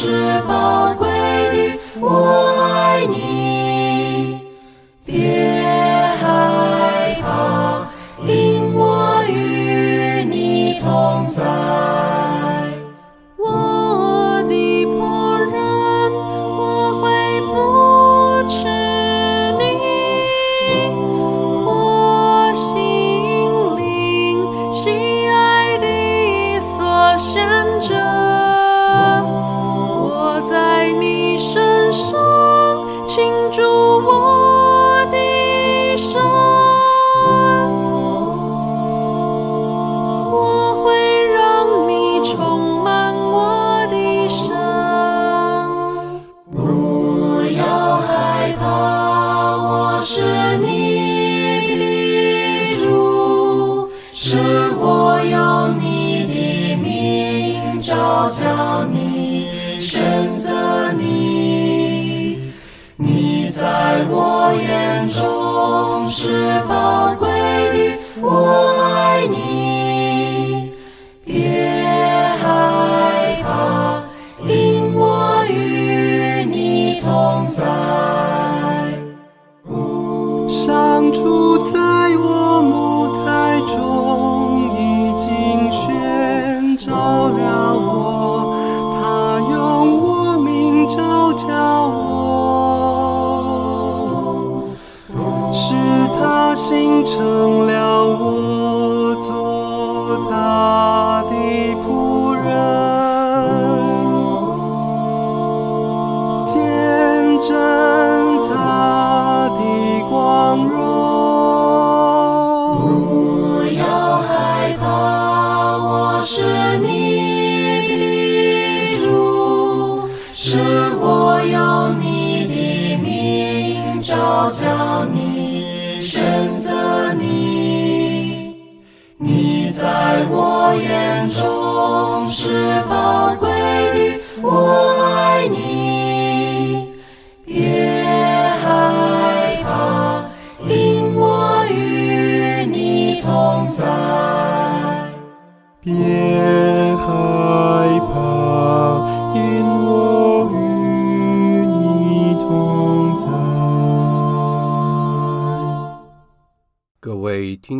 是宝贵的，我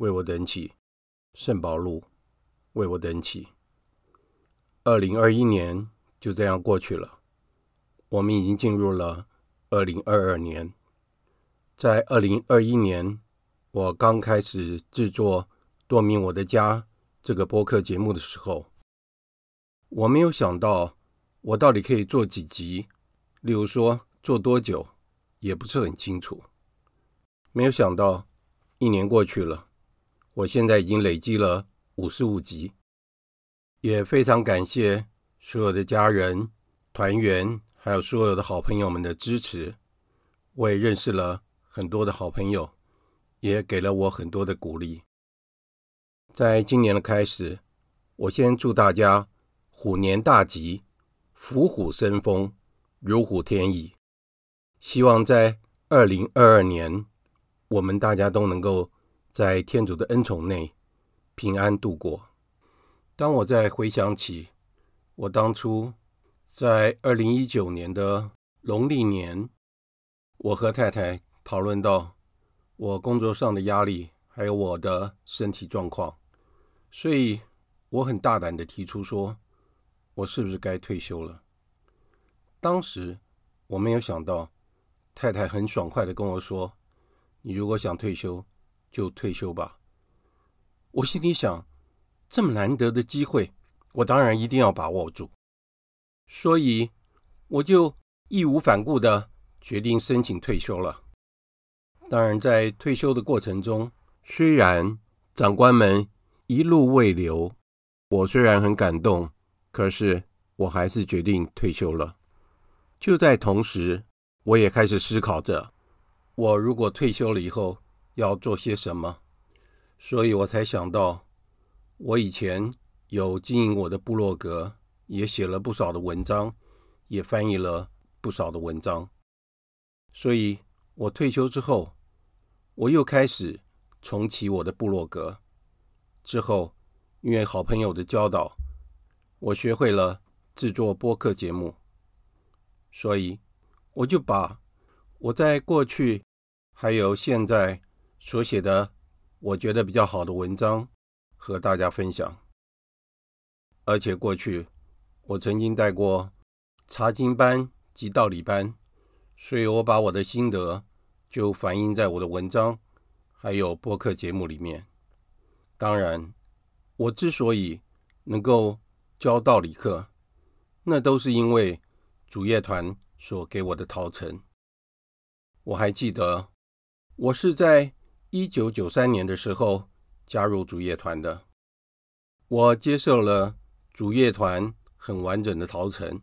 为我等起，圣保禄为我等起。二零二一年就这样过去了，我们已经进入了二零二二年。在二零二一年，我刚开始制作《多明我的家》这个播客节目的时候，我没有想到我到底可以做几集，例如说做多久，也不是很清楚。没有想到一年过去了。我现在已经累积了五十五集，也非常感谢所有的家人、团员，还有所有的好朋友们的支持。我也认识了很多的好朋友，也给了我很多的鼓励。在今年的开始，我先祝大家虎年大吉，虎虎生风，如虎添翼。希望在二零二二年，我们大家都能够。在天主的恩宠内平安度过。当我在回想起我当初在二零一九年的农历年，我和太太讨论到我工作上的压力，还有我的身体状况，所以我很大胆的提出说，我是不是该退休了？当时我没有想到，太太很爽快的跟我说：“你如果想退休，就退休吧。”我心里想，这么难得的机会，我当然一定要把握住，所以我就义无反顾的决定申请退休了。当然，在退休的过程中，虽然长官们一路未留，我虽然很感动，可是我还是决定退休了。就在同时，我也开始思考着，我如果退休了以后要做些什么。所以我才想到，我以前有经营我的部落格，也写了不少的文章，也翻译了不少的文章。所以我退休之后。我又开始重启我的部落格，之后因为好朋友的教导，我学会了制作播客节目，所以我就把我在过去还有现在所写的我觉得比较好的文章和大家分享。而且过去我曾经带过查经班及道理班，所以我把我的心得。就反映在我的文章，还有播客节目里面。当然，我之所以能够教道理课，那都是因为主业团所给我的陶成。我还记得，我是在一九九三年的时候加入主业团的。我接受了主业团很完整的陶成。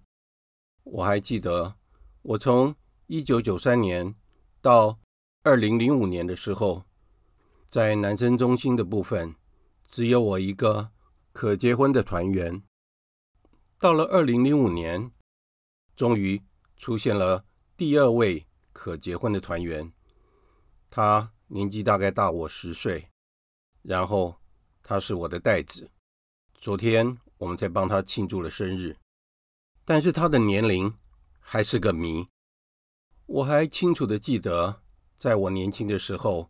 我还记得，我从一九九三年。到二零零五年的时候，在男生中心的部分，只有我一个可结婚的团员。到了二零零五年，终于出现了第二位可结婚的团员，他年纪大概大我十岁，然后他是我的代子。昨天我们才帮他庆祝了生日，但是他的年龄还是个谜。我还清楚的记得，在我年轻的时候，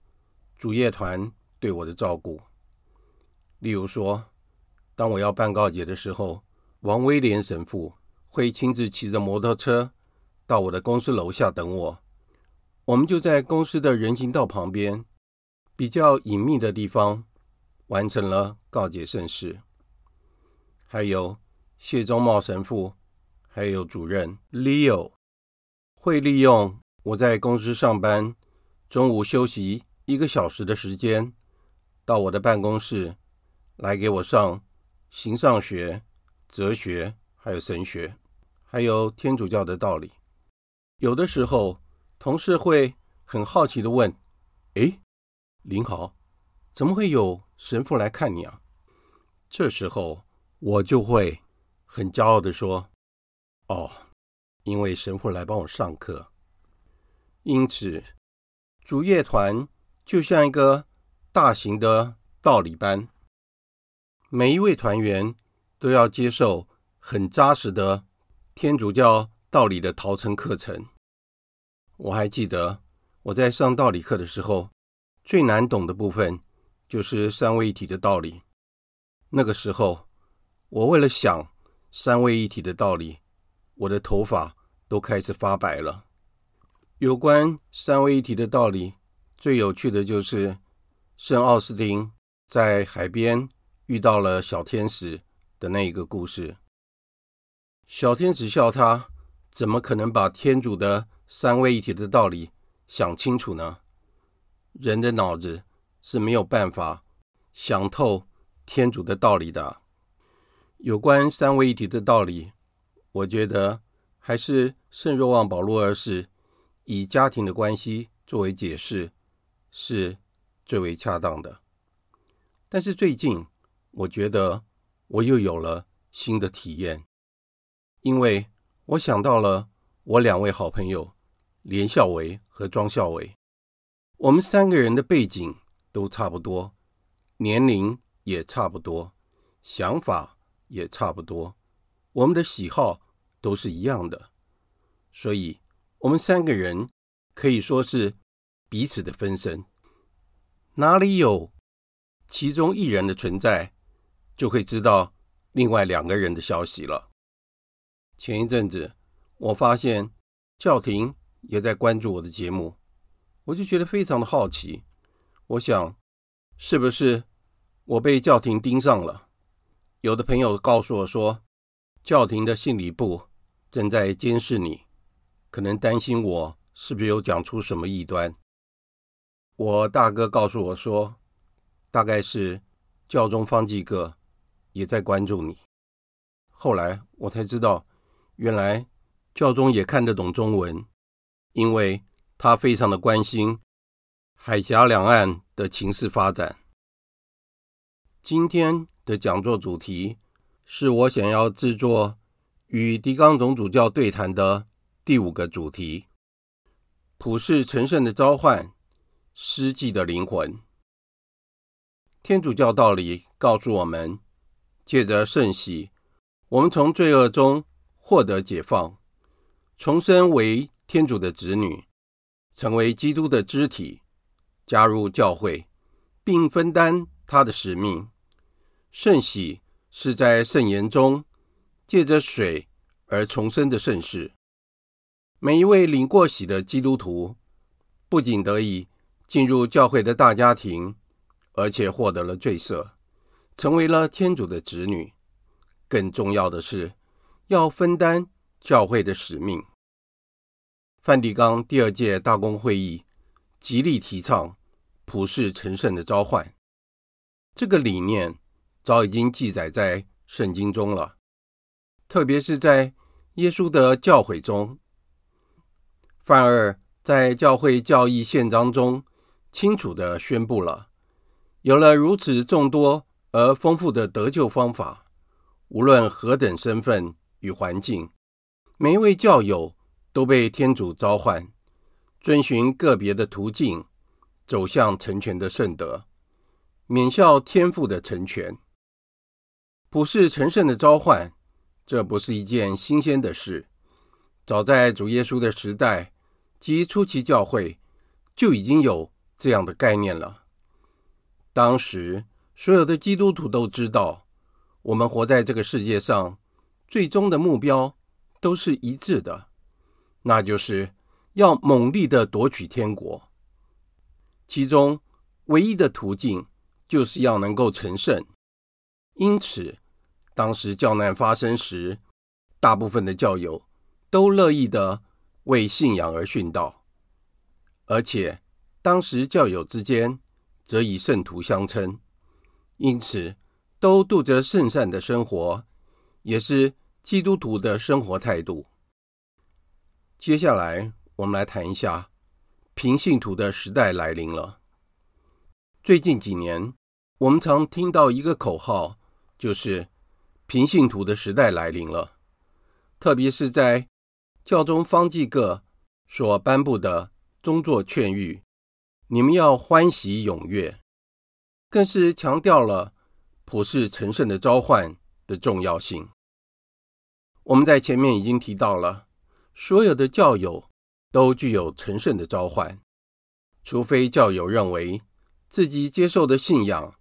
主业团对我的照顾。例如说，当我要办告解的时候，王威廉神父会亲自骑着摩托车到我的公司楼下等我。我们就在公司的人行道旁边，比较隐秘的地方，完成了告解圣事。还有谢忠茂神父，还有主任 Leo。会利用我在公司上班，中午休息一个小时的时间，到我的办公室来给我上形上学、哲学，还有神学，还有天主教的道理。有的时候，同事会很好奇地问：“哎，林豪，怎么会有神父来看你啊？”这时候，我就会很骄傲地说：“哦。”因为神父来帮我上课，因此主业团就像一个大型的道理班，每一位团员都要接受很扎实的天主教道理的陶成课程。我还记得我在上道理课的时候，最难懂的部分就是三位一体的道理。那个时候，我为了想三位一体的道理，我的头发都开始发白了。有关三位一体的道理，最有趣的就是圣奥斯丁在海边遇到了小天使的那一个故事。小天使笑他，怎么可能把天主的三位一体的道理想清楚呢？人的脑子是没有办法想透天主的道理的。有关三位一体的道理，我觉得。还是圣若望保禄二世以家庭的关系作为解释是最为恰当的。但是最近，我觉得我又有了新的体验，因为我想到了我两位好朋友连孝维和庄孝维，我们三个人的背景都差不多，年龄也差不多，想法也差不多，我们的喜好。都是一样的，所以我们三个人可以说是彼此的分身。哪里有其中一人的存在，就会知道另外两个人的消息了。前一阵子，我发现教廷也在关注我的节目，我就觉得非常的好奇。我想，是不是我被教廷盯上了？有的朋友告诉我说，教廷的信理部正在监视你，可能担心我是不是有讲出什么异端。我大哥告诉我说，大概是教宗方济各也在关注你。后来我才知道，原来教宗也看得懂中文，因为他非常的关心。海峡两岸的情势发展。今天的讲座主题是我想要制作与狄刚总主教对谈的第五个主题：普世成圣的召唤，失祭的灵魂。天主教道理告诉我们，借着圣洗，我们从罪恶中获得解放，重生为天主的子女，成为基督的肢体。加入教会，并分担他的使命。圣洗是在圣言中借着水而重生的圣事。每一位领过洗的基督徒，不仅得以进入教会的大家庭，而且获得了罪赦，成为了天主的子女。更重要的是，要分担教会的使命。梵蒂冈第二届大公会议极力提倡。普世成圣的召唤，这个理念早已经记载在圣经中了，特别是在耶稣的教诲中。范二在教会教义宪章中清楚地宣布了：有了如此众多而丰富的得救方法，无论何等身份与环境，每一位教友都被天主召唤，遵循个别的途径。走向成全的圣德，免效天父的成全，普世成圣的召唤，这不是一件新鲜的事。早在主耶稣的时代及初期教会就已经有这样的概念了。当时所有的基督徒都知道，我们活在这个世界上，最终的目标都是一致的，那就是要猛力地夺取天国。其中唯一的途径就是要能够成圣，因此，当时教难发生时，大部分的教友都乐意地为信仰而殉道，而且当时教友之间则以圣徒相称，因此都度着圣善的生活，也是基督徒的生活态度。接下来，我们来谈一下。平信徒的时代来临了。最近几年，我们常听到一个口号，就是“平信徒的时代来临了”。特别是在教宗方济各所颁布的宗座劝谕，你们要欢喜踊跃，更是强调了普世成圣的召唤的重要性。我们在前面已经提到了，所有的教友。都具有神圣的召唤，除非教友认为自己接受的信仰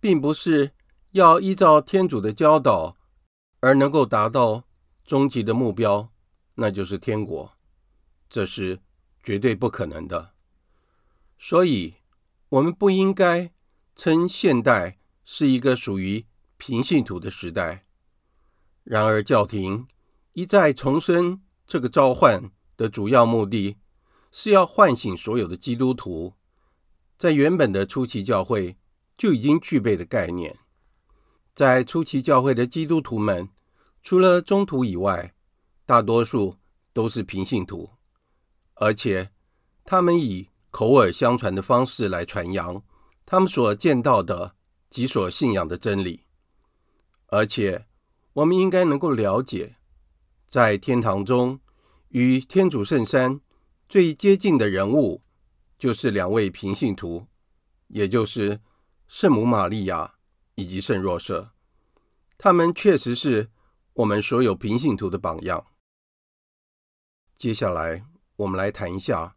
并不是要依照天主的教导而能够达到终极的目标，那就是天国，这是绝对不可能的。所以，我们不应该称现代是一个属于平信徒的时代。然而，教廷一再重申这个召唤。的主要目的是要唤醒所有的基督徒，在原本的初期教会就已经具备的概念。在初期教会的基督徒们，除了宗徒以外，大多数都是平信徒，而且他们以口耳相传的方式来传扬他们所见到的及所信仰的真理。而且，我们应该能够了解，在天堂中。与天主圣山最接近的人物，就是两位平信徒，也就是圣母玛利亚以及圣若瑟。他们确实是我们所有平信徒的榜样。接下来，我们来谈一下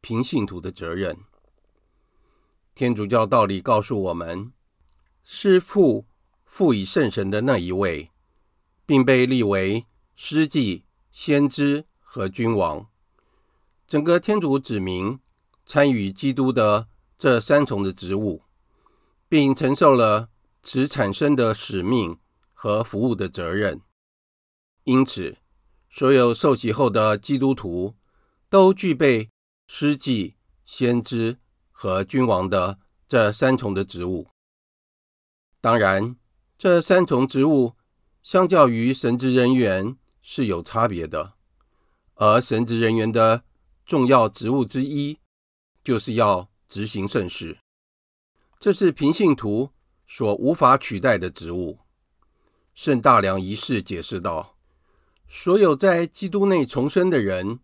平信徒的责任。天主教道理告诉我们，是父赋予圣神的那一位，并被立为司祭、先知和君王。整个天主子民参与基督的这三重的职务，并承受了此产生的使命和服务的责任。因此，所有受洗后的基督徒都具备司祭、先知和君王的这三重的职务。当然，这三重职务相较于神职人员是有差别的，而神职人员的重要职务之一，就是要执行圣事，这是平信徒所无法取代的职务。圣大良一世解释道：“所有在基督内重生的人，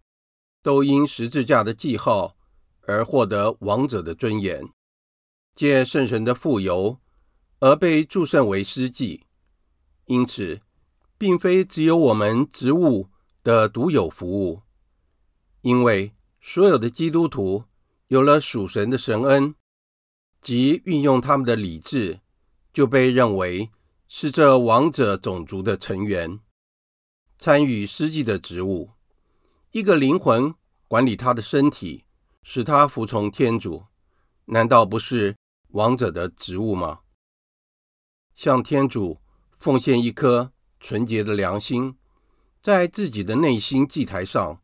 都因十字架的记号而获得王者的尊严，借圣神的傅油而被祝圣为司祭。因此，并非只有我们职务的独有服务。”因为所有的基督徒有了属神的神恩，即运用他们的理智，就被认为是这王者种族的成员，参与司祭的职务。一个灵魂管理他的身体，使他服从天主，难道不是王者的职务吗？向天主奉献一颗纯洁的良心，在自己的内心祭台上。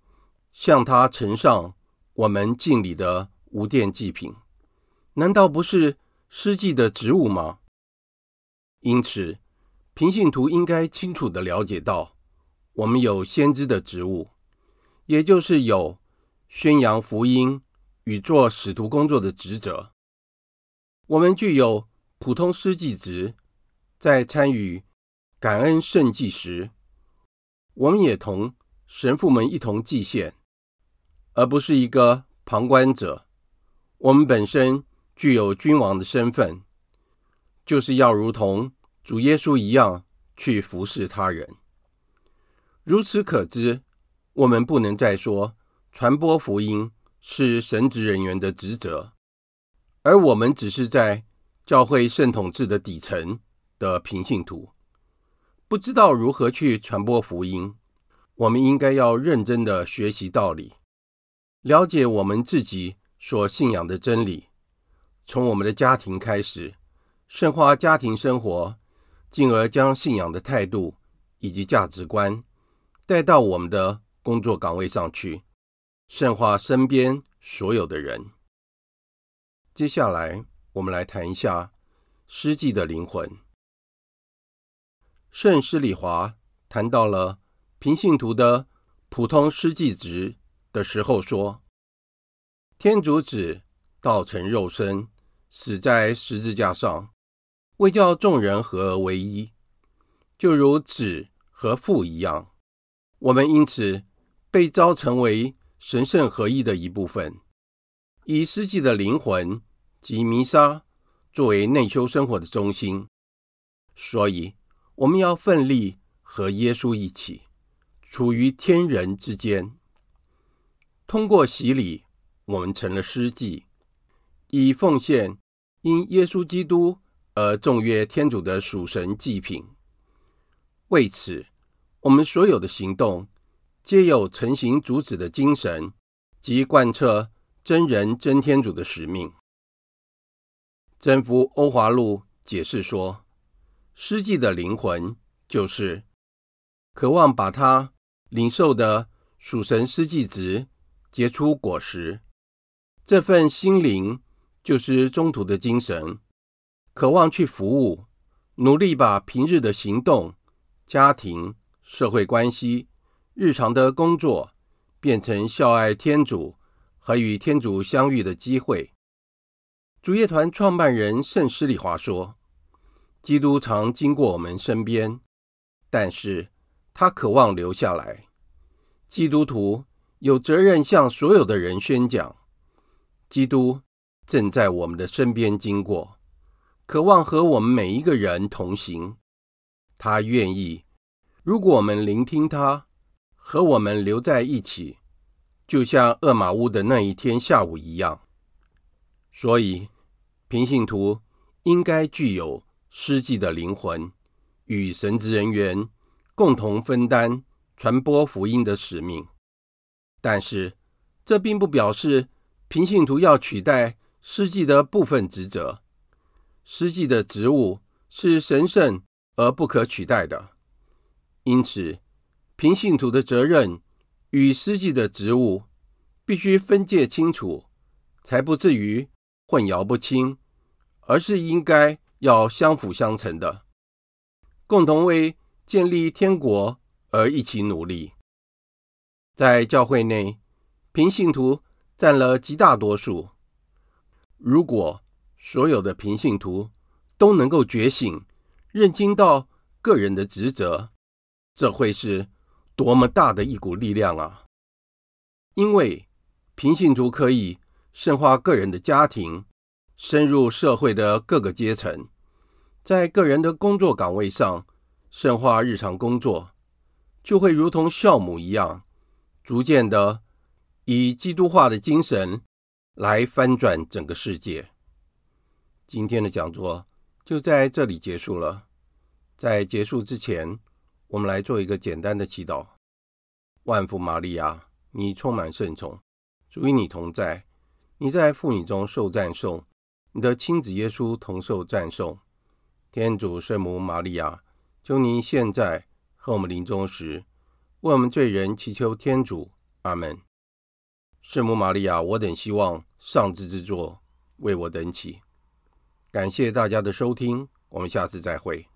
向他呈上我们敬礼的无奠祭品，难道不是司祭的职务吗？因此，平信徒应该清楚地了解到，我们有先知的职务，也就是有宣扬福音与做使徒工作的职责。我们具有普通司祭职，在参与感恩圣祭时，我们也同神父们一同祭献。而不是一个旁观者。我们本身具有君王的身份，就是要如同主耶稣一样去服侍他人。如此可知，我们不能再说传播福音是神职人员的职责，而我们只是在教会圣统制的底层的平信徒，不知道如何去传播福音。我们应该要认真的学习道理。了解我们自己所信仰的真理，从我们的家庭开始，深化家庭生活，进而将信仰的态度以及价值观带到我们的工作岗位上去，深化身边所有的人。接下来，我们来谈一下诗记的灵魂。圣施礼华谈到了平信徒的普通司祭值的时候说：“天主子道成肉身，死在十字架上，为叫众人合而为一，就如子和父一样。我们因此被召成为神圣合一的一部分，以司祭的灵魂及弥撒作为内修生活的中心。所以，我们要奋力和耶稣一起，处于天人之间。”通过洗礼，我们成了司祭，以奉献因耶稣基督而重约天主的属神祭品。为此，我们所有的行动皆有成行主旨的精神及贯彻真人真天主的使命。真福欧华路解释说，司祭的灵魂就是渴望把他领受的属神司祭职。结出果实，这份心灵就是中途的精神，渴望去服务，努力把平日的行动、家庭、社会关系、日常的工作，变成孝爱天主和与天主相遇的机会。主业团创办人圣施礼华说：“基督常经过我们身边，但是他渴望留下来。基督徒。”有责任向所有的人宣讲，基督正在我们的身边经过，渴望和我们每一个人同行。他愿意，如果我们聆听他，和我们留在一起，就像厄玛乌的那一天下午一样。所以，平信徒应该具有司祭的灵魂，与神职人员共同分担传播福音的使命。但是，这并不表示平信徒要取代司祭的部分职责。司祭的职务是神圣而不可取代的，因此，平信徒的责任与司祭的职务必须分界清楚，才不至于混淆不清，而是应该要相辅相成的，共同为建立天国而一起努力。在教会内，平信徒占了极大多数。如果所有的平信徒都能够觉醒、认清到个人的职责，这会是多么大的一股力量啊！因为平信徒可以深化个人的家庭，深入社会的各个阶层，在个人的工作岗位上深化日常工作，就会如同酵母一样。逐渐的，以基督化的精神来翻转整个世界。今天的讲座就在这里结束了。在结束之前，我们来做一个简单的祈祷：万福玛利亚，你充满圣宠，主与你同在，你在妇女中受赞颂，你的亲子耶稣同受赞颂。天主圣母玛利亚，求您现在和我们临终时。为我们罪人祈求天主，阿门。圣母玛利亚，我等希望上智之作为我等起。感谢大家的收听，我们下次再会。